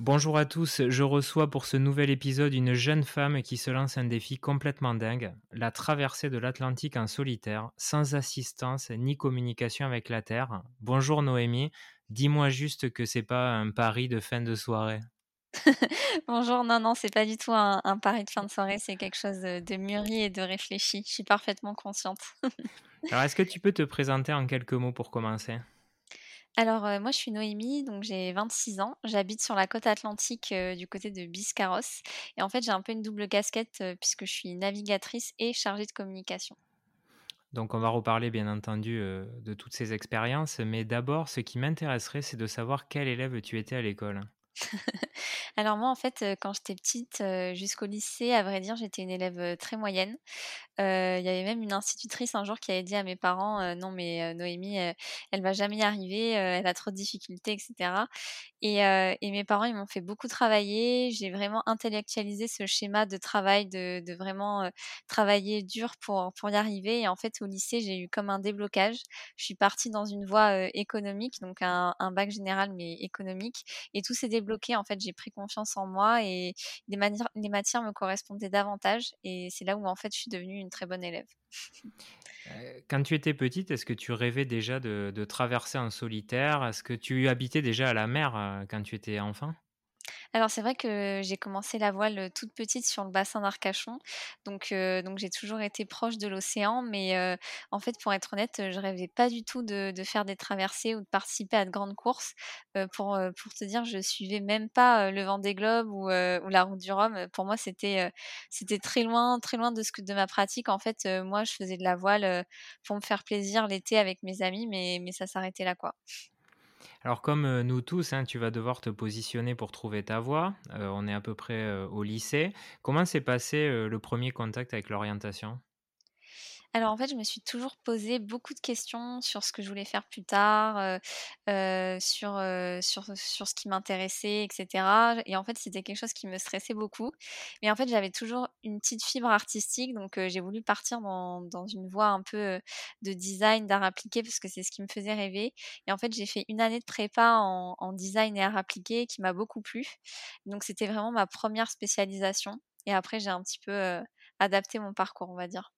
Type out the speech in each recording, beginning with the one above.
Bonjour à tous, je reçois pour ce nouvel épisode une jeune femme qui se lance un défi complètement dingue, la traversée de l'Atlantique en solitaire, sans assistance ni communication avec la Terre. Bonjour Noémie, dis-moi juste que c'est pas un pari de fin de soirée. Bonjour, non, non, c'est pas du tout un, un pari de fin de soirée, c'est quelque chose de, de mûri et de réfléchi. Je suis parfaitement consciente. Alors est-ce que tu peux te présenter en quelques mots pour commencer? Alors, moi, je suis Noémie, donc j'ai 26 ans. J'habite sur la côte atlantique du côté de Biscarrosse. Et en fait, j'ai un peu une double casquette puisque je suis navigatrice et chargée de communication. Donc on va reparler bien entendu de toutes ces expériences, mais d'abord ce qui m'intéresserait c'est de savoir quel élève tu étais à l'école. Alors moi, en fait, quand j'étais petite, jusqu'au lycée, à vrai dire, j'étais une élève, très moyenne. Il y avait même une institutrice un jour qui avait dit à mes parents, «Non mais, Noémie, elle va jamais y arriver, elle a trop de difficultés» et cetera et et mes parents, ils m'ont fait beaucoup travailler. J'ai vraiment intellectualisé ce schéma de travail, de vraiment, travailler dur pour pour y arriver et en fait, au lycée, j'ai eu comme un déblocage. Je suis partie dans une voie, économique, donc un un bac général mais économique et tout s'est débloqué. En fait, j'ai pris confiance en moi et les matières me correspondaient davantage et c'est là où, en fait, je suis devenue une très bonne élève. Euh, Quand tu étais petite, est-ce que tu rêvais déjà de, de traverser en solitaire? Est-ce que tu habitais déjà à la mer euh, quand tu étais enfant? Alors c'est vrai que j'ai commencé la voile, toute petite sur le bassin d'Arcachon, donc j'ai toujours été proche de l'océan, mais en fait, pour être honnête, je rêvais pas du tout de faire des traversées ou de participer à de grandes courses. Pour, te dire, je suivais même pas, le Vendée Globe ou ou la Route du Rhum. Pour moi, c'était, très loin très loin de ce que de ma pratique. En fait, moi, je faisais de la voile, pour me faire plaisir l'été avec mes amis, mais mais ça s'arrêtait là, quoi. Alors comme euh, nous tous, hein, tu vas devoir te positionner pour trouver ta voie. Euh, on est à peu près euh, au lycée. Comment s'est passé le premier contact avec l'orientation? Alors en fait, je me suis toujours posé beaucoup de questions sur ce que je voulais faire plus tard, heu, sur, heu, sur ce qui m'intéressait et cetera et en fait, c'était quelque chose qui me stressait beaucoup. Mais en fait, j'avais toujours une petite fibre artistique donc j'ai voulu partir dans une voie un peu, de design, d'art appliqué parce que c'est ce qui me faisait rêver et en fait, j'ai fait une année de prépa en en design et art appliqué qui m'a beaucoup plu. Donc c'était vraiment ma première spécialisation et après j'ai un petit peu, adapté mon parcours, on va dire.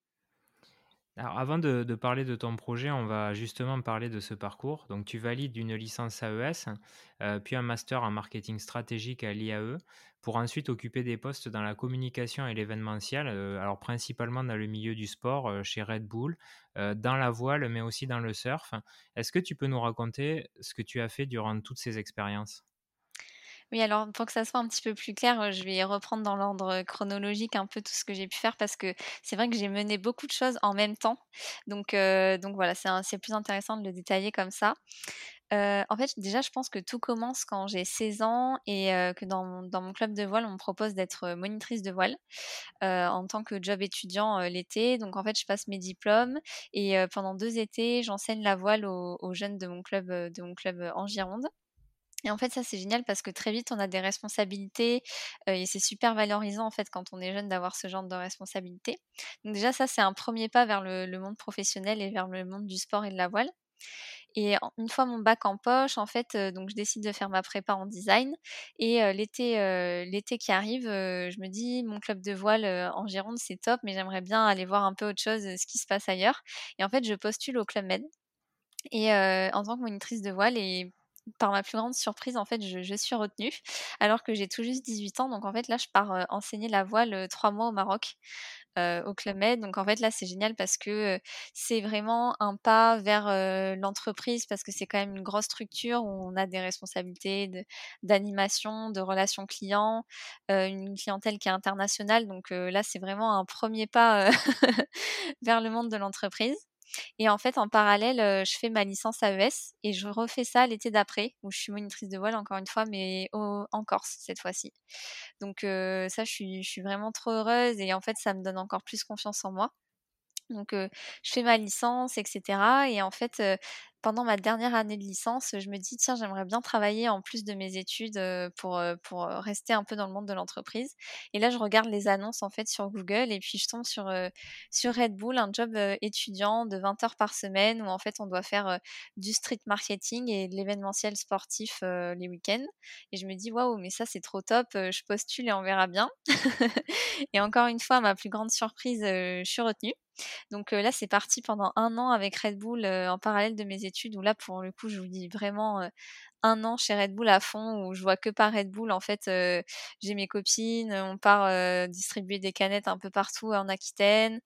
Alors avant de, parler de ton projet, on va justement parler de ce parcours. Donc tu valides une licence AES, euh, puis un master en marketing stratégique à l'IAE, pour ensuite occuper des postes dans la communication et l'événementiel, euh, alors principalement dans le milieu du sport, euh, chez Red Bull, dans la voile, mais aussi dans le surf. Est-ce que tu peux nous raconter ce que tu as fait durant toutes ces expériences? Oui, alors pour que ça soit un petit peu plus clair, heu, je vais reprendre dans l'ordre, chronologique un peu tout ce que j'ai pu faire parce que c'est vrai que j'ai mené beaucoup de choses en même temps. Donc heu, donc voilà, c'est plus intéressant de le détailler comme ça. Heu, en fait, déjà, je pense que tout commence quand j'ai 16 ans et que dans mon club de voile, on me propose d'être, monitrice de voile, en tant que job étudiant, l'été. Donc en fait, je passe mes diplômes et pendant 2 étés, j'enseigne la voile aux aux jeunes de mon club, de mon club, en Gironde. Et en fait, ça, c'est génial parce que très vite, on a des responsabilités, et c'est super valorisant, en fait, quand on est jeune d'avoir ce genre de responsabilités. Donc déjà, ça, c'est un premier pas vers le monde professionnel et vers le monde du sport et de la voile et une fois mon bac en poche, en fait, donc je décide de faire ma prépa en design et l'été, l'été qui arrive, je me dis: «Mon club de voile, en Gironde, c'est top, mais j'aimerais bien aller voir un peu autre chose, ce qui se passe ailleurs» et en fait, je postule au Club Med et en tant que monitrice de voile et par ma plus grande surprise, en fait, je suis retenue alors que j'ai tout juste 18 ans. Donc en fait, là, je pars, enseigner la voile, 3 mois au Maroc, au Club Med. Donc en fait, là, c'est génial parce que, c'est vraiment un pas vers, l'entreprise parce que c'est quand même une grosse structure où on a des responsabilités d'animation, de relations clients, une clientèle qui est internationale. Donc là, c'est vraiment un premier pas, vers le monde de l'entreprise. Et en fait, en parallèle, je fais ma licence AES et je refais ça l'été d'après, où je suis monitrice de voile encore une fois, mais en Corse cette fois-ci. Donc ça, je suis vraiment trop heureuse et en fait, ça me donne encore plus confiance en moi. Donc je fais ma licence et cetera et en fait, pendant ma dernière année de licence, je me dis: «Tiens, j'aimerais bien travailler en plus de mes études, heu, pour, heu, pour, heu, rester un peu dans le monde de l'entreprise» et là, je regarde les annonces, en fait, sur Google et puis je tombe sur, sur Red Bull, un job, étudiant de 20 heures par semaine où, en fait, on doit faire, du street marketing et de l'événementiel sportif, les week-ends. Et je me dis: «Waouh, mais ça, c'est trop top, je postule et on verra bien» et encore une fois, ma plus grande surprise, je suis retenue. Donc, là, c'est parti pendant 1 an avec Red Bull, en parallèle de mes études où là, pour le coup, je vous dis vraiment, 1 an chez Red Bull à fond où je vois que pas Red Bull. En fait, j'ai mes copines, on part, distribuer des canettes un peu partout en Aquitaine.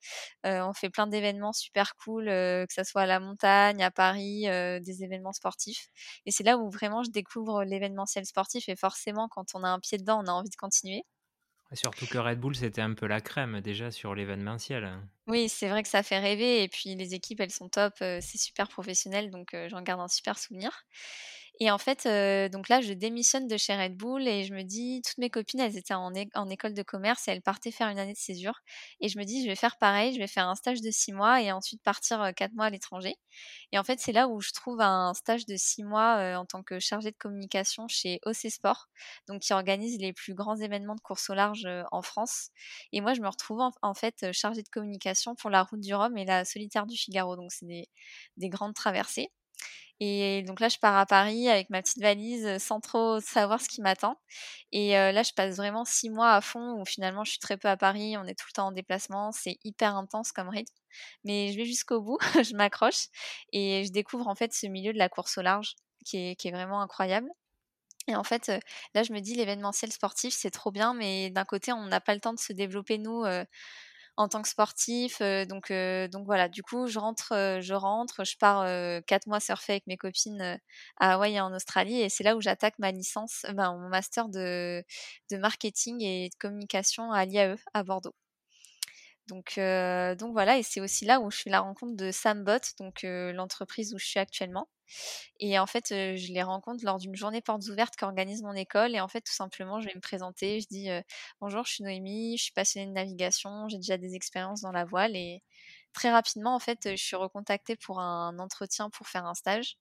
On fait plein d'événements super cool, que ça soit à la montagne, à Paris, des événements sportifs et c'est là où vraiment je découvre l'événementiel sportif et forcément, quand on a un pied dedans, on a envie de continuer. Surtout que Red Bull, c'était un peu la crème déjà sur l'événementiel. Oui, c'est vrai que ça fait rêver et puis les équipes, elles sont top, heu, c'est super professionnel donc heu, j'en garde un super souvenir et en fait, donc là, je démissionne de chez Red Bull et je me dis toutes mes copines, elles étaient en école de commerce et elles partaient faire une année de césure. Et je me dis: «Je vais faire pareil, je vais faire un stage de 6 mois et ensuite partir, 4 mois à l'étranger» et en fait, c'est là où je trouve un stage de 6 mois, en tant que chargée de communication chez OC Sport, donc qui organise les plus grands événements de course au large, en France. Et moi, je me retrouve en fait, chargée de communication pour la Route du Rhum et la Solitaire du Figaro, donc c'est des grandes traversées et donc là, je pars à Paris avec ma petite valise, sans trop savoir ce qui m'attend. Et là, je passe vraiment 6 mois à fond où finalement, je suis très peu à Paris, on est tout le temps en déplacement, c'est hyper intense comme rythme. Mais je vais jusqu'au bout, je m'accroche et je découvre, en fait, ce milieu de la course au large qui est vraiment incroyable. Et en fait, là, je me dis: «L'événementiel sportif, c'est trop bien» mais d'un côté, on n'a pas le temps de se développer nous, en tant que sportifs, heu, donc heu, donc voilà. Du coup, je rentre, heu, je rentre, je pars, 4 mois surfer avec mes copines, à Hawaï et en Australie et c'est là où j'attaque ma licence, ben, mon master de de marketing et de communication à l'IAE, à Bordeaux. Donc heu, donc voilà et c'est aussi là où je fais la rencontre de Sam Bot, donc heu, l'entreprise où je suis actuellement. Et en fait, heu, je les rencontre lors d'une journée portes ouvertes qu'organise mon école et en fait, tout simplement, je vais me présenter, je dis, heu: «Bonjour, je suis Noémie, je suis passionnée de navigation, j'ai déjà des expériences dans la voile» et très rapidement, en fait, je suis recontactée pour un entretien pour faire un stage.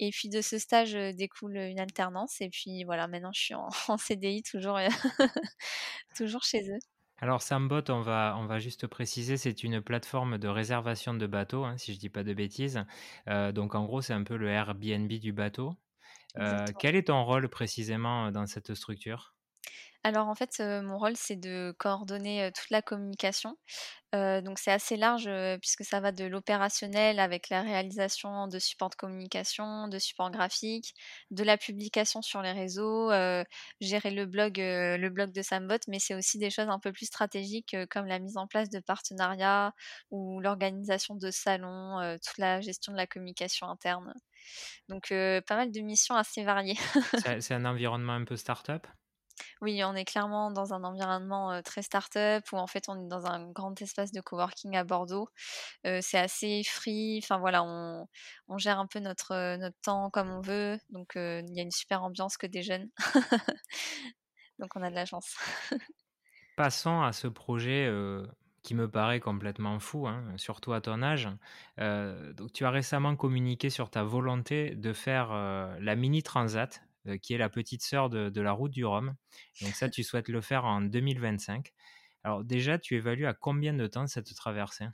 Et puis de ce stage, découle, une alternance. Et puis voilà, maintenant je suis en en CDI toujours, toujours chez eux. Alors Sam Bot, on va on va juste préciser, c'est une plateforme de réservation de bateaux, hein, si je dis pas de bêtises. Heu, donc en gros, c'est un peu le Airbnb du bateau. Exactement. quel est ton rôle précisément, dans cette structure? Alors en fait, mon rôle, c'est de coordonner, toute la communication. Donc c'est assez large, puisque ça va de l'opérationnel avec la réalisation de supports de communication, de supports graphiques, de la publication sur les réseaux, gérer le blog, le blog de Sam Bot, mais c'est aussi des choses un peu plus stratégiques, comme la mise en place de partenariats ou l'organisation de salons, toute la gestion de la communication interne. Donc pas mal de missions assez variées. C'est un environnement un peu start-up? Oui, on est clairement dans un environnement, très start-up où en fait on est dans un grand espace de coworking à Bordeaux. C'est assez free, enfin voilà, on gère un peu notre, notre temps comme on veut, donc il y a une super ambiance que des jeunes. Donc on a de la chance. Passons à ce projet, qui me paraît complètement fou, hein, surtout à ton âge. Donc tu as récemment communiqué sur ta volonté de faire, la Mini Transat, qui est la petite sœur de la Route du Rhum. Donc ça, tu souhaites le faire en 2025. Alors déjà, tu évalues à combien de temps cette traversée?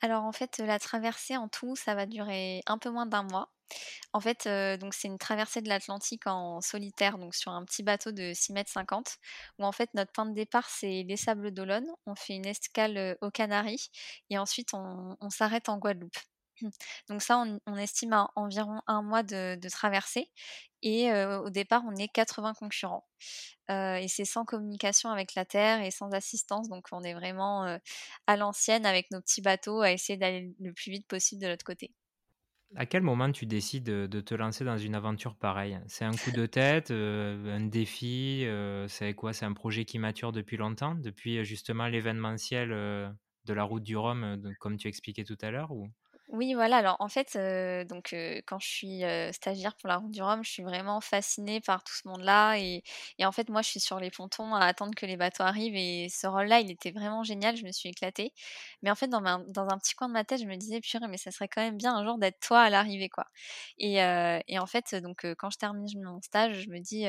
Alors en fait, la traversée en tout, ça va durer un peu moins d'un mois. En fait, heu, donc c'est une traversée de l'Atlantique en solitaire, donc sur un petit bateau de 6,50 m où en fait notre point de départ, c'est les Sables d'Olonne. On fait une escale, heu, aux Canaries et ensuite on s'arrête en Guadeloupe. Donc ça, on on estime à environ un mois de de traversée et au départ, on est 80 concurrents. Et c'est sans communication avec la terre et sans assistance, donc on est vraiment, à l'ancienne avec nos petits bateaux à essayer d'aller le plus vite possible de l'autre côté. À quel moment tu décides, de te lancer dans une aventure pareille? C'est un coup de tête, un défi, c'est quoi? C'est un projet qui mature depuis longtemps? Depuis, justement l'événementiel, de la Route du Rhum, de comme tu expliquais tout à l'heure ou? Oui, voilà, alors en fait, heu, donc heu, quand je suis, heu, stagiaire pour la Route du Rhum, je suis vraiment fascinée par tout ce monde-là et en fait, moi, je suis sur les pontons à attendre que les bateaux arrivent et ce rôle-là, il était vraiment génial, je me suis éclatée. Mais en fait, dans ma dans un petit coin de ma tête, je me disais: «Purée, mais ça serait quand même bien un jour d'être toi à l'arrivée, quoi» et et en fait, donc quand je termine mon stage, je me dis,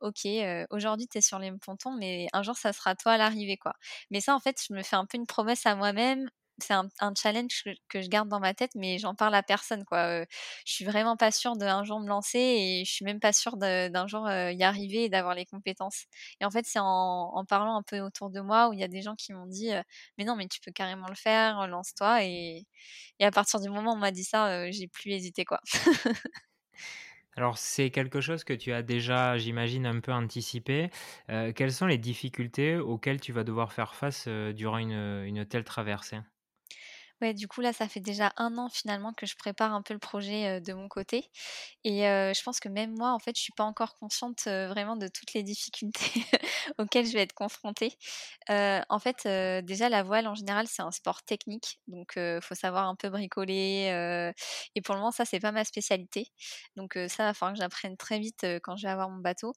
«OK, aujourd'hui, tu es sur les pontons, mais un jour, ça sera toi à l'arrivée, quoi». Mais ça, en fait, je me fais un peu une promesse à moi-même c'est un challenge que je garde dans ma tête, mais j'en parle à personne, quoi, heu, je suis vraiment pas sûre d'un jour me lancer et je suis même pas sûre d'un jour, y arriver et d'avoir les compétences et en fait, c'est en parlant un peu autour de moi où il y a des gens qui m'ont dit, «Mais non, mais tu peux carrément le faire, lance-toi» et à partir du moment où on m'a dit ça, j'ai plus hésité, quoi. Alors c'est quelque chose que tu as déjà, j'imagine, un peu anticipé. Quelles sont les difficultés auxquelles tu vas devoir faire face, durant une telle traversée? Du coup, là, ça fait déjà un an finalement que je prépare un peu le projet, de mon côté et je pense que même moi, en fait, je suis pas encore consciente, vraiment de toutes les difficultés auxquelles je vais être confrontée. En fait, déjà la voile en général, c'est un sport technique, donc heu, faut savoir un peu bricoler, et pour le moment, ça, c'est pas ma spécialité. Donc ça, va falloir que j'apprenne très vite, quand je vais avoir mon bateau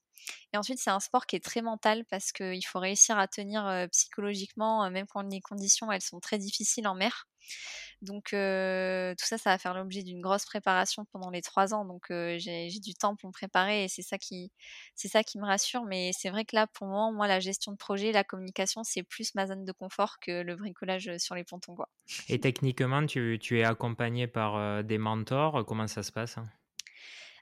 et ensuite, c'est un sport qui est très mental parce qu'il faut réussir à tenir, psychologiquement, même quand les conditions, elles sont très difficiles en mer. Donc tout ça, ça va faire l'objet d'une grosse préparation pendant les 3 ans, donc j'ai du temps pour me préparer et c'est ça qui c'est ça qui me rassure. Mais c'est vrai que là, pour moment, moi, la gestion de projet, la communication, c'est plus ma zone de confort que le bricolage, sur les pontons, quoi. Et techniquement, tu es accompagné par, des mentors? Comment ça se passe?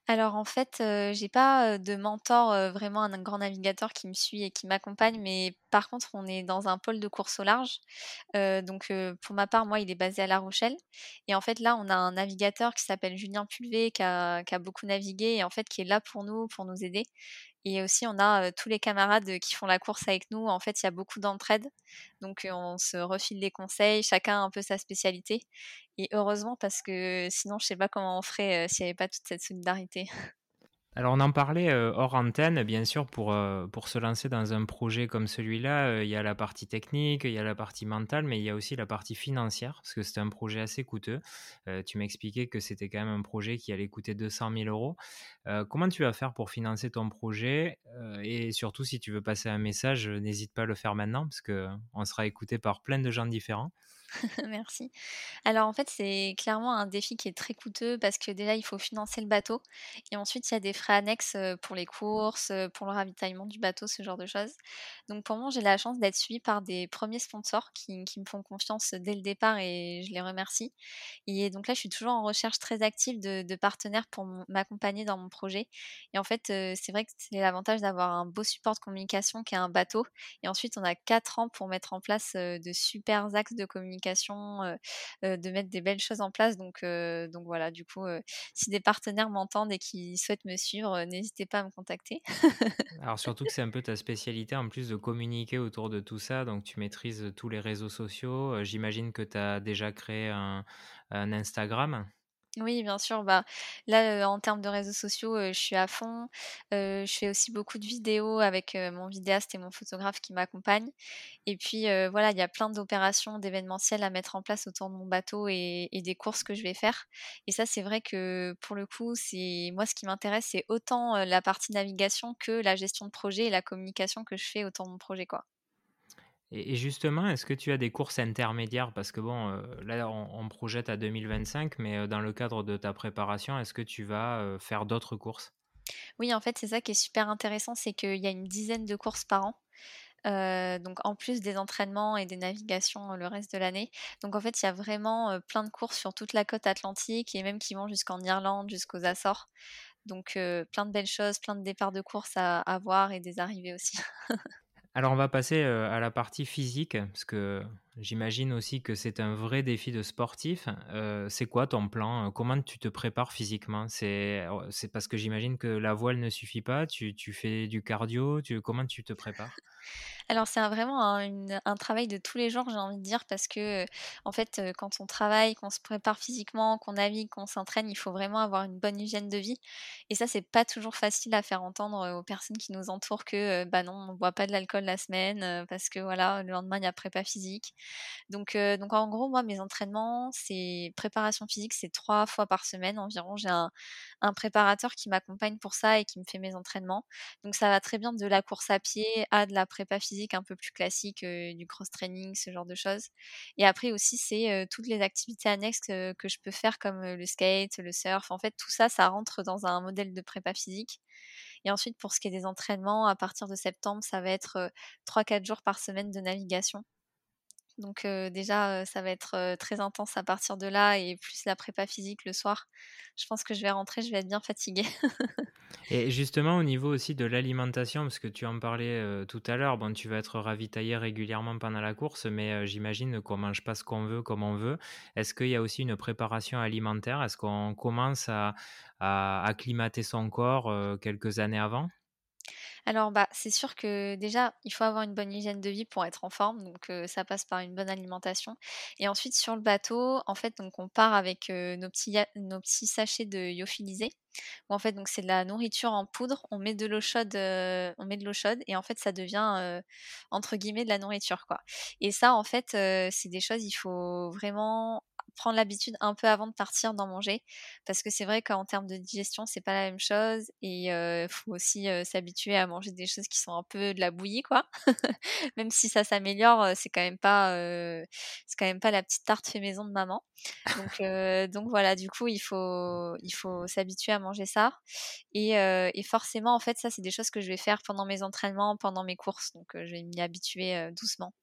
Alors en fait, j'ai pas, de mentor, vraiment un grand navigateur qui me suit et qui m'accompagne, mais par contre, on est dans un pôle de course au large. Donc pour ma part, moi, il est basé à La Rochelle et en fait, là, on a un navigateur qui s'appelle Julien Pulvé qui a beaucoup navigué et en fait, qui est là pour nous, pour nous aider et aussi on a, tous les camarades, qui font la course avec nous. En fait, il y a beaucoup d'entraide, donc on se refile des conseils, chacun un peu sa spécialité et heureusement parce que sinon je sais pas comment on ferait, s'il y avait pas toute cette solidarité. Alors on en parlait, heu, hors antenne, bien sûr, pour, heu, pour se lancer dans un projet comme celui-là, heu, il y a la partie technique, il y a la partie mentale, mais il y a aussi la partie financière, parce que c'est un projet assez coûteux. Tu m'expliquais que c'était quand même un projet qui allait coûter 200 000 €. Heu, comment tu vas faire pour financer ton projet? Et surtout si tu veux passer un message, n'hésite pas à le faire maintenant parce qu'on sera écouté par plein de gens différents. Merci. Alors en fait, c'est clairement un défi qui est très coûteux parce que déjà, il faut financer le bateau et ensuite il y a des frais annexes, pour les courses, pour le ravitaillement du bateau, ce genre de choses. Donc pour moi, j'ai la chance d'être suivie par des premiers sponsors qui me font confiance dès le départ et je les remercie. Et donc là, je suis toujours en recherche très active de de partenaires pour m'accompagner dans mon projet et en fait, c'est vrai que c'est l'avantage d'avoir un beau support de communication qui est un bateau et ensuite on a 4 ans pour mettre en place, de supers axes de communication, de mettre des belles choses en place donc donc voilà, du coup, si des partenaires m'entendent et qui souhaitent me suivre, n'hésitez pas à me contacter. Alors surtout que c'est un peu ta spécialité en plus de communiquer autour de tout ça, donc tu maîtrises tous les réseaux sociaux. J'imagine que tu as déjà créé un Instagram? Oui, bien sûr, bah, là, en termes de réseaux sociaux, je suis à fond. Je fais aussi beaucoup de vidéos avec, mon vidéaste et mon photographe qui m'accompagnent et puis, voilà, il y a plein d'opérations, d'événementiels à mettre en place autour de mon bateau et et des courses que je vais faire et ça, c'est vrai que, pour le coup, c'est moi, ce qui m'intéresse, c'est autant, la partie navigation que la gestion de projet et la communication que je fais autour de mon projet, quoi. Et justement, est-ce que tu as des courses intermédiaires? Parce que bon, heu, là, on projette à 2025, mais heu, dans le cadre de ta préparation, est-ce que tu vas, heu, faire d'autres courses? Oui, en fait, c'est ça qui est super intéressant, c'est qu'il y a une dizaine de courses par an. Donc en plus des entraînements et des navigations, le reste de l'année. Donc en fait, il y a vraiment, plein de courses sur toute la côte atlantique et même qui vont jusqu'en Irlande, jusqu'aux Açores. Donc plein de belles choses, plein de départs de courses à à voir et des arrivées aussi. Alors on va passer, heu, à la partie physique, parce que j'imagine aussi que c'est un vrai défi de sportif. Heu, c'est quoi ton plan? Heu, comment tu te prépares physiquement? C'est oh, c'est parce que j'imagine que la voile ne suffit pas, tu fais du cardio, comment tu te prépares? Alors c'est vraiment un travail de tous les jours, j'ai envie de dire, parce que, en fait, heu, quand on travaille, qu'on se prépare physiquement, qu'on navigue, qu'on s'entraîne, il faut vraiment avoir une bonne hygiène de vie et ça, c'est pas toujours facile à faire entendre, aux personnes qui nous entourent que, bah, non, on boit pas de l'alcool la semaine, parce que voilà, le lendemain, il y a prépa physique. Donc, en gros, moi, mes entraînements, c'est préparation physique, c'est 3 fois par semaine environ. J'ai un préparateur qui m'accompagne pour ça et qui me fait mes entraînements. Donc ça va très bien de la course à pied à de la prépa physique un peu plus classique, du cross training, ce genre de choses. Et après aussi, c'est, toutes les activités annexes que je peux faire comme, le skate, le surf. En fait, tout ça, ça rentre dans un modèle de prépa physique. Et ensuite, pour ce qui est des entraînements, à partir de septembre, ça va être, heu, 3-4 jours par semaine de navigation. Donc déjà, ça va être, très intense à partir de là et plus la prépa physique le soir. Je pense que je vais rentrer, je vais être bien fatiguée. Et justement, au niveau aussi de l'alimentation, parce que tu en parlais, tout à l'heure, bon, tu vas être ravitaillé régulièrement pendant la course, mais j'imagine qu'on mange pas ce qu'on veut, comme on veut. Est-ce qu'il y a aussi une préparation alimentaire? Est-ce qu'on commence à acclimater son corps, quelques années avant? Alors, bah, c'est sûr que déjà, il faut avoir une bonne hygiène de vie pour être en forme, donc ça passe par une bonne alimentation. Et ensuite sur le bateau, en fait, donc on part avec, nos petits nos petits sachets de lyophilisé où en fait, donc c'est de la nourriture en poudre, on met de l'eau chaude, heu, on met de l'eau chaude et en fait ça devient, entre guillemets «de la nourriture» quoi. Et ça en fait, c'est des choses il faut vraiment prendre l'habitude un peu avant de partir d'en manger parce que c'est vrai qu'en termes de digestion, c'est pas la même chose et heu, faut aussi, s'habituer à manger des choses qui sont un peu de la bouillie quoi. Même si ça s'améliore, c'est quand même pas, c'est quand même pas la petite tarte fait maison de maman. Donc donc voilà, du coup, il faut il faut s'habituer à manger ça et et forcément, en fait, ça, c'est des choses que je vais faire pendant mes entraînements, pendant mes courses, donc je vais m'y habituer, doucement.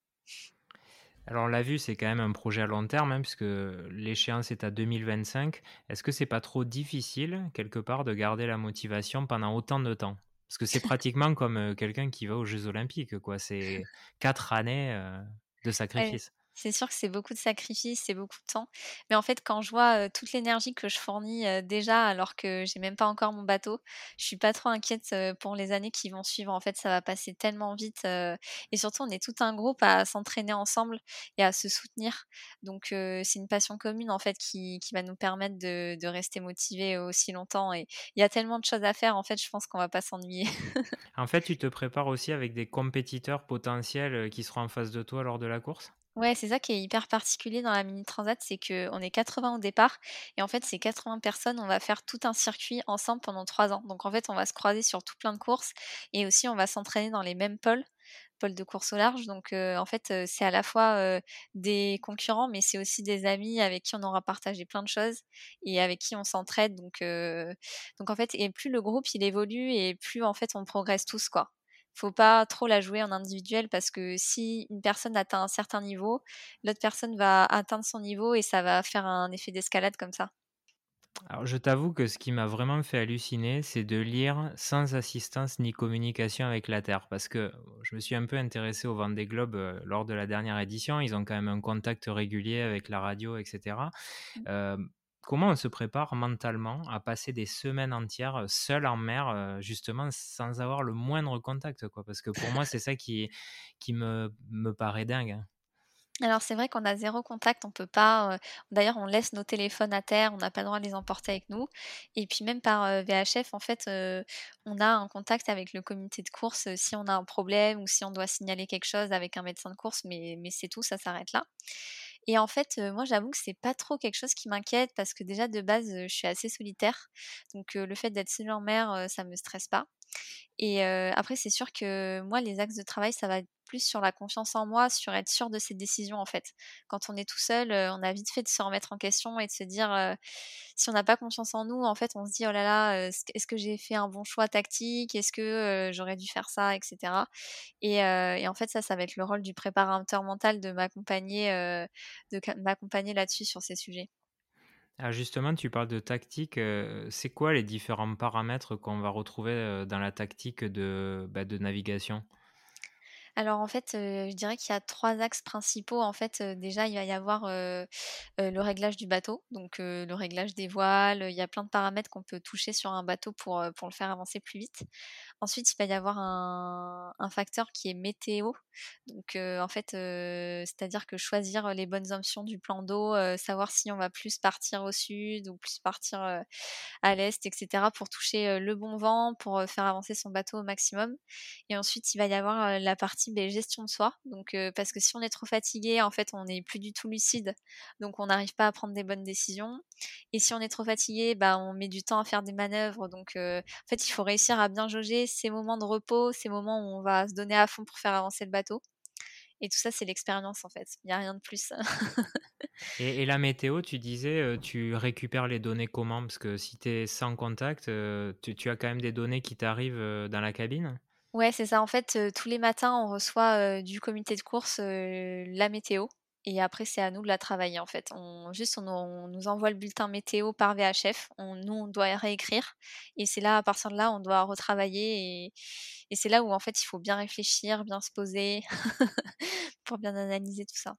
Alors la vue, c'est quand même un projet à long terme, hein, puisque l'échéance est à 2025. Est-ce que c'est pas trop difficile, quelque part, de garder la motivation pendant autant de temps? Parce que c'est pratiquement comme, heu, quelqu'un qui va aux jeux olympiques, quoi. C'est 4 années, heu, de Ouais, sacrifice. C'est sûr que c'est beaucoup de sacrifices, c'est beaucoup de temps. Mais en fait, quand je vois, toute l'énergie que je fournis, déjà alors que j'ai même pas encore mon bateau, je suis pas trop inquiète, pour les années qui vont suivre. En fait, ça va passer tellement vite, et surtout on est tout un groupe à s'entraîner ensemble et à se soutenir. Donc c'est une passion commune en fait qui qui va nous permettre de de rester motivés aussi longtemps et il y a tellement de choses à faire, en fait, je pense qu'on va pas s'ennuyer. En fait, tu te prépares aussi avec des compétiteurs potentiels, qui seront en face de toi lors de la course? Ouais, c'est ça qui est hyper particulier dans la mini transat, c'est qu'on est 80 au départ et en fait, ces 80 personnes, on va faire tout un circuit ensemble pendant 3 ans. Donc en fait, on va se croiser sur tout plein de courses et aussi on va s'entraîner dans les mêmes pôles, pôles de course au large. Donc heu, en fait, heu, c'est à la fois, heu, des concurrents, mais c'est aussi des amis avec qui on aura partagé plein de choses et avec qui on s'entraide. Donc donc en fait et plus le groupe il évolue et plus en fait on progresse tous, quoi. Faut pas trop la jouer en individuel parce que si une personne atteint un certain niveau, l'autre personne va atteindre son niveau et ça va faire un effet d'escalade comme ça. Alors, je t'avoue que ce qui m'a vraiment fait halluciner, c'est de lire sans assistance ni communication avec la Terre. Parce que je me suis un peu intéressé au Vendée Globe euh, lors de la dernière édition. Ils ont quand même un contact régulier avec la radio, etc. Euh, comment on se prépare mentalement à passer des semaines entières seul en mer, justement, sans avoir le moindre contact, quoi? Parce que pour moi, c'est ça qui, me, paraît dingue. hein. Alors c'est vrai qu'on a zéro contact, on peut pas, d'ailleurs on laisse nos téléphones à terre, on n'a pas le droit de les emporter avec nous et puis même par, VHF en fait, on a un contact avec le comité de course, si on a un problème ou si on doit signaler quelque chose avec un médecin de course mais c'est tout, ça s'arrête là et en fait, moi j'avoue que c'est pas trop quelque chose qui m'inquiète parce que déjà de base, je suis assez solitaire. Donc le fait d'être seule en mer, ça me stresse pas et après c'est sûr que moi les axes de travail, ça va plus sur la confiance en moi, sur être sûr de ses décisions en fait. Quand on est tout seul, on a vite fait de se remettre en question et de se dire, si on n'a pas confiance en nous, en fait, on se dit: «Oh là là, est-ce que j'ai fait un bon choix tactique? Est-ce que, j'aurais dû faire ça?» et cetera et en fait ça, ça va être le rôle du préparateur mental de m'accompagner, de m'accompagner là-dessus sur ces sujets. Ah, justement, tu parles de tactique, heu, c'est quoi les différents paramètres qu'on va retrouver, heu, dans la tactique de, bah, de navigation? Alors en fait, je dirais qu'il y a 3 axes principaux. En fait, déjà, il va y avoir, le réglage du bateau, donc le réglage des voiles, il y a plein de paramètres qu'on peut toucher sur un bateau pour, le faire avancer plus vite. Ensuite, il va y avoir un un facteur qui est météo, donc en fait, c'est-à-dire que choisir, les bonnes options du plan d'eau, savoir si on va plus partir au sud ou plus partir, à l'est et cetera pour toucher, le bon vent, pour, faire avancer son bateau au maximum et ensuite il va y avoir, la partie partie, beh, gestion de soi. Donc, parce que si on est trop fatigué, en fait, on n'est plus du tout lucide, donc on n'arrive pas à prendre des bonnes décisions et si on est trop fatigué, bah, on met du temps à faire des manœuvres donc, en fait, il faut réussir à bien jauger ces moments de repos, ces moments où on va se donner à fond pour faire avancer le bateau et tout ça, c'est l'expérience, en fait. Il y a rien de plus. Et la météo, tu disais, tu récupères les données comment? Parce que si tu es sans contact, tu as quand même des données qui t'arrivent, dans la cabine? Ouais, c'est ça. En fait, tous les matins, on reçoit, du comité de course, la météo et après c'est à nous de la travailler, en fait. On juste, on nous envoie le bulletin météo par VHF. On nous, on doit réécrire et c'est là, à partir de là, on doit retravailler et et c'est là où, en fait, il faut bien réfléchir, bien se poser pour bien analyser tout ça.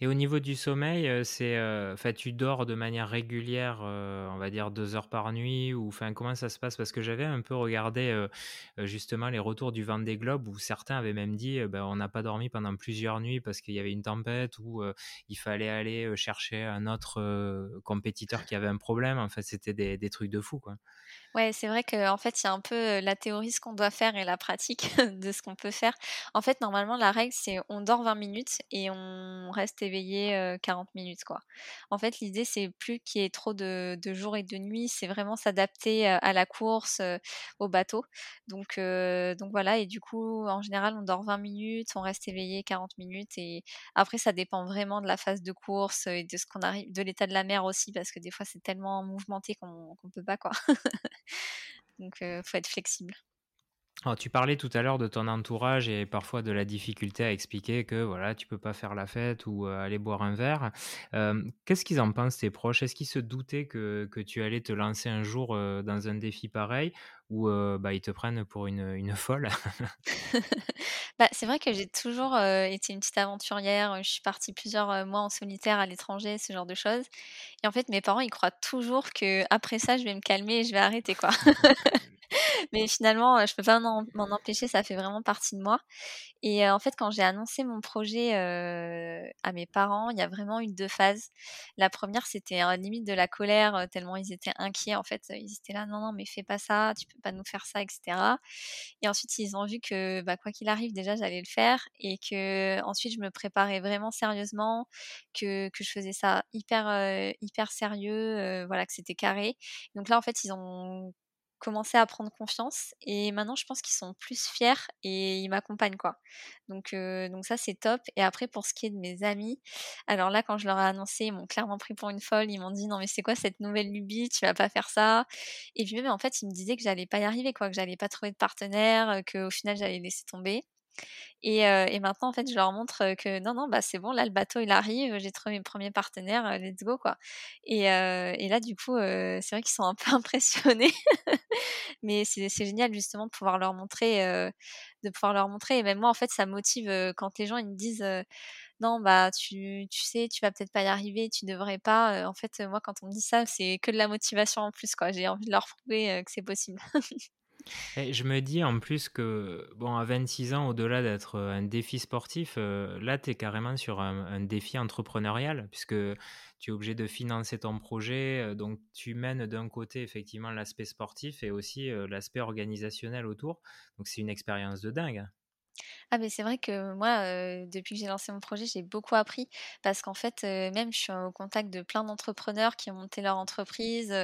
Et au niveau du sommeil, heu, c'est, enfin, tu dors de manière régulière, heu, on va dire 2 heures par nuit ou comment ça se passe? Parce que j'avais un peu regardé, justement les retours du Vendée Globe où certains avaient même dit, «Bah, on n'a pas dormi pendant plusieurs nuits parce qu'il y avait une tempête» ou, il fallait aller, chercher un autre, compétiteur qui avait un problème. En fait, c'était des des trucs de fou, quoi. Ouais, c'est vrai qu'en fait, il y a un peu, la théorie, ce qu'on doit faire et la pratique de ce qu'on peut faire. En fait, normalement, la règle, c'est on dort 20 minutes et on reste éveillé, heu, 40 minutes, quoi. En fait, l'idée, c'est plus qu'il y ait trop de de jours et de nuits, c'est vraiment s'adapter, à la course, au bateau. Donc heu, donc voilà et du coup, en général, on dort 20 minutes, on reste éveillé 40 minutes et après ça dépend vraiment de la phase de course, et de ce qu'on arrive de l'état de la mer aussi parce que des fois, c'est tellement mouvementé qu'on qu'on peut pas, quoi. Donc heu, faut être flexible. Alors, tu parlais tout à l'heure de ton entourage et parfois de la difficulté à expliquer que, voilà, tu peux pas faire la fête ou, heu, aller boire un verre. Hem, qu'est-ce qu'ils en pensent tes proches? Est-ce qu'ils se doutaient que que tu allais te lancer un jour, heu, dans un défi pareil ou, bah, ils te prennent pour une, une folle? Bah, c'est vrai que j'ai toujours, été une petite aventurière, je suis partie plusieurs, mois en solitaire à l'étranger, ce genre de choses et en fait, mes parents, ils croient toujours qu'après ça, je vais me calmer et je vais arrêter, quoi. Mais finalement, heu, je peux pas m'en empêcher, ça fait vraiment partie de moi et heu, en fait, quand j'ai annoncé mon projet, heu, à mes parents, il y a vraiment eu 2 phases. La 1re, c'était, heu, limite de la colère, heu, tellement ils étaient inquiets, en fait. Ils étaient là: «Non, non, mais fais pas ça, tu peux pas nous faire ça» et cetera et ensuite, ils ont vu que, bah, quoi qu'il arrive, déjà, j'allais le faire et qu'ensuite, je me préparais vraiment sérieusement, que que je faisais ça hyper, hyper sérieux, voilà, que c'était carré. Donc là, en fait, ils ont commencé à prendre confiance et maintenant, je pense qu'ils sont plus fiers et ils m'accompagnent, quoi. Donc ça, c'est top et après pour ce qui est de mes amis, alors là, quand je leur ai annoncé, ils m'ont clairement pris pour une folle. Ils m'ont dit: «Non mais c'est quoi cette nouvelle lubie? Tu vas pas faire ça» et puis même, en fait, ils me disaient que j'allais pas y arriver, quoi, que j'allais pas trouver de partenaire, heu, qu'au final, j'allais laisser tomber et maintenant, en fait, je leur montre, que non, non, bah, c'est bon, là, le bateau, il arrive, j'ai trouvé mes premiers partenaires, let's go, quoi et là, du coup, c'est vrai qu'ils sont un peu impressionnés mais c'est génial, justement, de pouvoir leur montrer, de pouvoir leur montrer et même moi, en fait, ça motive, quand les gens, ils me disent, «Non, bah, tu tu sais, tu vas peut-être pas y arriver, tu devrais pas», en fait, moi, quand on me dit ça, c'est que de la motivation en plus, quoi. J'ai envie de leur prouver, que c'est possible. Je me dis en plus que, bon, à 26 ans, au-delà d'être, un défi sportif, heu, là, tu es carrément sur un défi entrepreneurial puisque tu es obligé de financer ton projet, heu, donc tu mènes d'un côté effectivement l'aspect sportif et aussi, heu, l'aspect organisationnel autour, donc c'est une expérience de dingue. Ah mais c'est vrai que moi, depuis que j'ai lancé mon projet, j'ai beaucoup appris parce qu'en fait, même je suis au contact de plein d'entrepreneurs qui ont monté leur entreprise,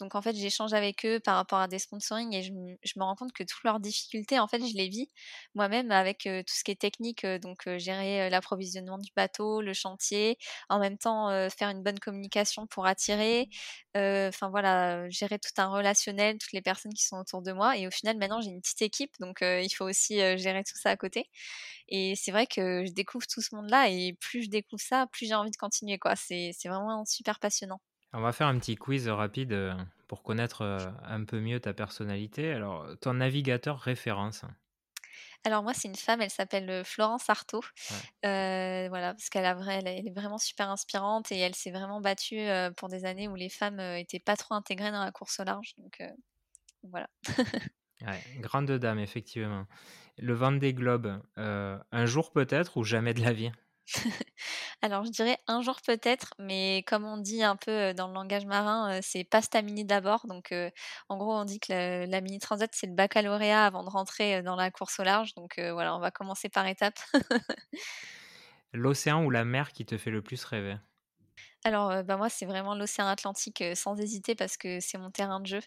donc en fait, j'échange avec eux par rapport à des sponsoring et je me je me rends compte que toutes leurs difficultés, en fait, je les vis moi-même avec, tout ce qui est technique, donc gérer, l'approvisionnement du bateau, le chantier, en même temps, faire une bonne communication pour attirer, enfin voilà, gérer tout un relationnel, toutes les personnes qui sont autour de moi et au final, maintenant, j'ai une petite équipe donc il faut aussi, gérer tout ça à côté et c'est vrai que je découvre tout ce monde-là et plus je découvre ça, plus j'ai envie de continuer, quoi. C'est vraiment super passionnant. On va faire un petit quiz rapide, heu, pour connaître, heu, un peu mieux ta personnalité. Alors, ton navigateur référence? Alors moi, c'est une femme, elle s'appelle, heu, Florence Artaud, Ouais. voilà, parce qu'elle a vrai elle est elle est vraiment super inspirante et elle s'est vraiment battue, pour des années où les femmes, heu, étaient pas trop intégrées dans la course au large donc voilà. Ouais, grande dame, effectivement. Le Vendée Globe, heu, un jour peut-être ou jamais de la vie? Alors je dirais un jour peut-être, mais comme on dit un peu, heu, dans le langage marin, heu, c'est «pasta mini d'abord», donc heu, en gros, on dit que la mini transat, c'est le baccalauréat avant de rentrer, dans la course au large, donc voilà, on va commencer par étapes. L'océan ou la mer qui te fait le plus rêver? Alors, bah, moi, c'est vraiment l'océan Atlantique, sans hésiter parce que c'est mon terrain de jeu.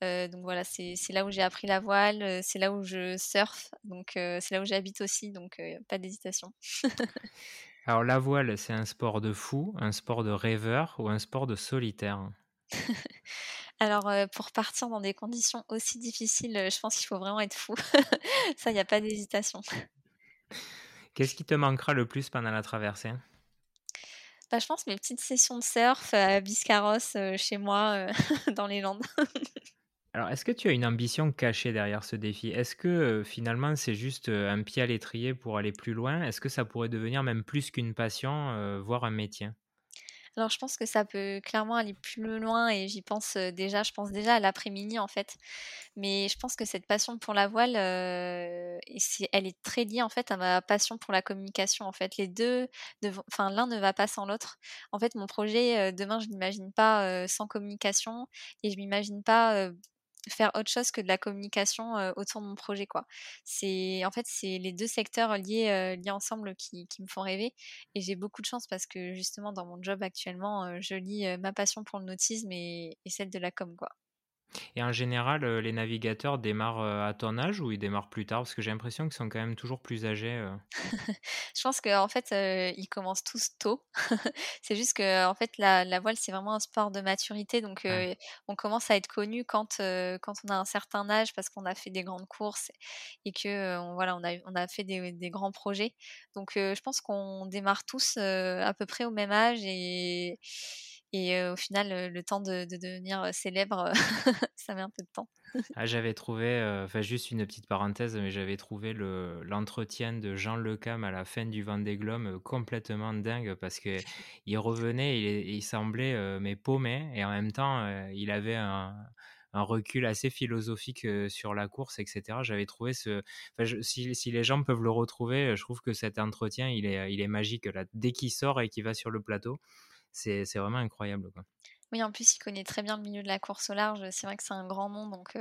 Donc voilà, c'est c'est là où j'ai appris la voile, c'est là où je surfe, donc c'est là où j'habite aussi, donc pas d'hésitation. Alors la voile, c'est un sport de fou, un sport de rêveur ou un sport de solitaire? Alors, pour partir dans des conditions aussi difficiles, je pense qu'il faut vraiment être fou. Ça, il y a pas d'hésitation. Qu'est-ce qui te manquera le plus pendant la traversée? Bah, je pense mes petites sessions de surf, heu, à Biscarrosse, heu, chez moi, heu, dans les Landes. Alors, est-ce que tu as une ambition cachée derrière ce défi? Est-ce que, finalement, c'est juste, un pied à l'étrier pour aller plus loin? Est-ce que ça pourrait devenir même plus qu'une passion, voire un métier? Alors je pense que ça peut clairement aller plus loin et j'y pense, déjà. Je pense déjà à l'après-midi, en fait. Mais je pense que cette passion pour la voile, elle est très liée, en fait, à ma passion pour la communication, en fait. Les 2 ne vont enfin, l'un ne va pas sans l'autre. En fait, mon projet, demain, je l'imagine pas, sans communication et je m'imagine pas, faire autre chose que de la communication, autour de mon projet, quoi. C'est en fait, c'est les 2 secteurs liés, liés ensemble qui qui me font rêver et j'ai beaucoup de chance parce que justement dans mon job actuellement, je heu, ma passion pour le nautisme et et celle de la com, quoi. Et en général, heu, les navigateurs démarrent, heu, à ton âge ou ils démarrent plus tard? Parce que j'ai l'impression qu'ils sont quand même toujours plus âgés, heu Je pense qu'en fait, ils commencent tous tôt. C'est juste qu'en fait, la la voile, c'est vraiment un sport de maturité, donc ouais. on commence à être connu quand, quand on a un certain âge parce qu'on a fait des grandes courses et que, heu, on voilà, on a on a fait des des grands projets. Donc je pense qu'on démarre tous, à peu près au même âge et et au final, le temps de de devenir, célèbre, ça met un peu de temps. Ah, j'avais trouvé, enfin juste une petite parenthèse, mais j'avais trouvé le l'entretien de Jean Le Cam à la fin du Vendée Globe, complètement dingue parce qu'il revenait, il il semblait, mais paumé et en même temps, il avait un recul assez philosophique, sur la course et cetera. J'avais trouvé ce si si les gens peuvent le retrouver, je trouve que cet entretien, il est, il est magique là. Dès qu'il sort et qu'il va sur le plateau, c'est vraiment incroyable, quoi. Oui, en plus, il connaît très bien le milieu de la course au large. C'est vrai que c'est un grand nom, donc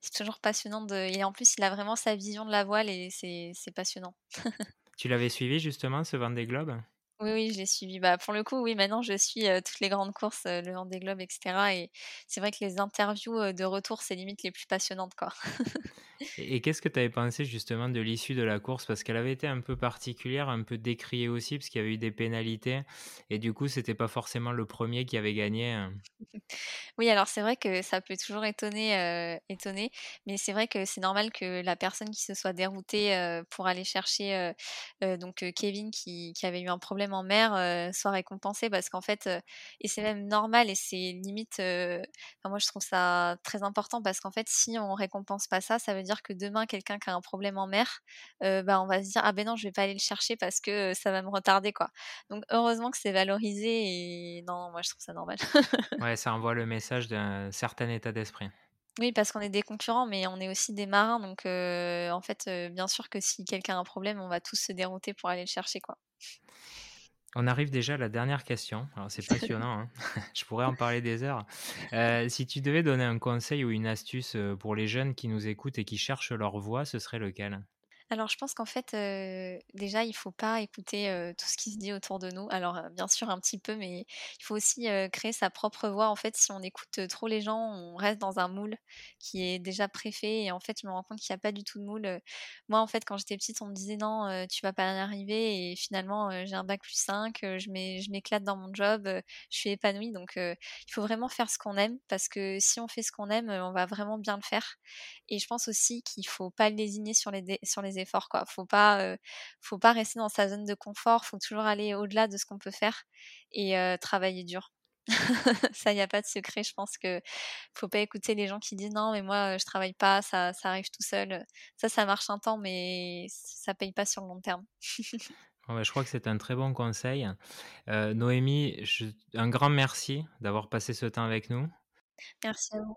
c'est toujours passionnant de et en plus, il a vraiment sa vision de la voile et c'est c'est passionnant. Tu l'avais suivi justement ce Vendée Globe? Oui, oui, je l'ai suivi. Bah, pour le coup, oui, maintenant je suis, toutes les grandes courses, heu, le Vendée Globe et cetera et c'est vrai que les interviews, de retour, c'est limite les plus passionnantes, quoi. Et et qu'est-ce que tu avais pensé justement de l'issue de la course? Parce qu'elle avait été un peu particulière, un peu décriée aussi, parce qu'il y avait eu des pénalités et du coup, c'était pas forcément le premier qui avait gagné, heu. Oui, alors c'est vrai que ça peut toujours étonner, étonner, mais c'est vrai que c'est normal que la personne qui se soit déroutée, pour aller chercher, heu, donc Kevin qui qui avait eu un problème en mer, soit récompensé parce qu'en fait, et c'est même normal et c'est limite, enfin moi je trouve ça très important parce qu'en fait si on récompense pas ça, ça veut dire que demain quelqu'un qui a un problème en mer, bah, on va se dire: «Ah ben non, je vais pas aller le chercher parce que, ça va me retarder, quoi». Donc heureusement que c'est valorisé et non, moi je trouve ça normal. Ouais, ça envoie le message d'un certain état d'esprit. Oui, parce qu'on est des concurrents, mais on est aussi des marins, donc en fait, bien sûr que si quelqu'un a un problème, on va tous se dérouter pour aller le chercher, quoi. On arrive déjà à la dernière question. Alors c'est passionnant, hein. Je pourrais en parler des heures. Heu, si tu devais donner un conseil ou une astuce, heu, pour les jeunes qui nous écoutent et qui cherchent leur voie, ce serait lequel? Alors je pense qu'en fait, déjà il faut pas écouter, tout ce qui se dit autour de nous. Alors, bien sûr un petit peu, mais il faut aussi, créer sa propre voix. En fait, si on écoute, trop les gens, on reste dans un moule qui est déjà préfait et en fait, je me rends compte qu'il y a pas du tout de moule. Moi, en fait, quand j'étais petite, on me disait: «Non, tu vas pas y arriver» et finalement, j'ai un bac+5, heu, je m'é je m'éclate dans mon job, je suis épanouie donc il faut vraiment faire ce qu'on aime parce que si on fait ce qu'on aime, on va vraiment bien le faire et je pense aussi qu'il faut pas lésigner sur les sur les efforts, quoi. Faut pas, faut pas rester dans sa zone de confort, faut toujours aller au-delà de ce qu'on peut faire et travailler dur. Ça, il y a pas de secret. Je pense que faut pas écouter les gens qui disent: «Non, mais moi, je travaille pas, ça ça arrive tout seul», Ça, ça marche un temps, mais ça paye pas sur le long terme. Bon, bah, je crois que c'est un très bon conseil. Noémie, je un grand merci d'avoir passé ce temps avec nous. Merci à vous.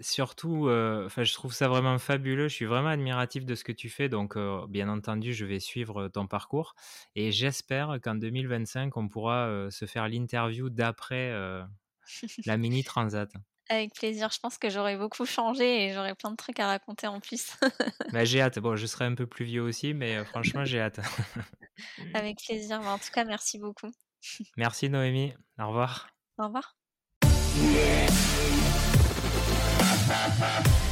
Surtout, enfin, je trouve ça vraiment fabuleux. Je suis vraiment admiratif de ce que tu fais donc heu, bien entendu, je vais suivre ton parcours et j'espère qu'en 2025, on pourra, se faire l'interview d'après, la mini transat. Avec plaisir, je pense que j'aurais beaucoup changé et j'aurais plein de trucs à raconter en plus. Bah, j'ai hâte. Bon, je serai un peu plus vieux aussi, mais franchement, j'ai hâte. Avec plaisir, bah, en tout cas, merci beaucoup. Merci Noémie, au revoir. Au revoir. Ha ha ha!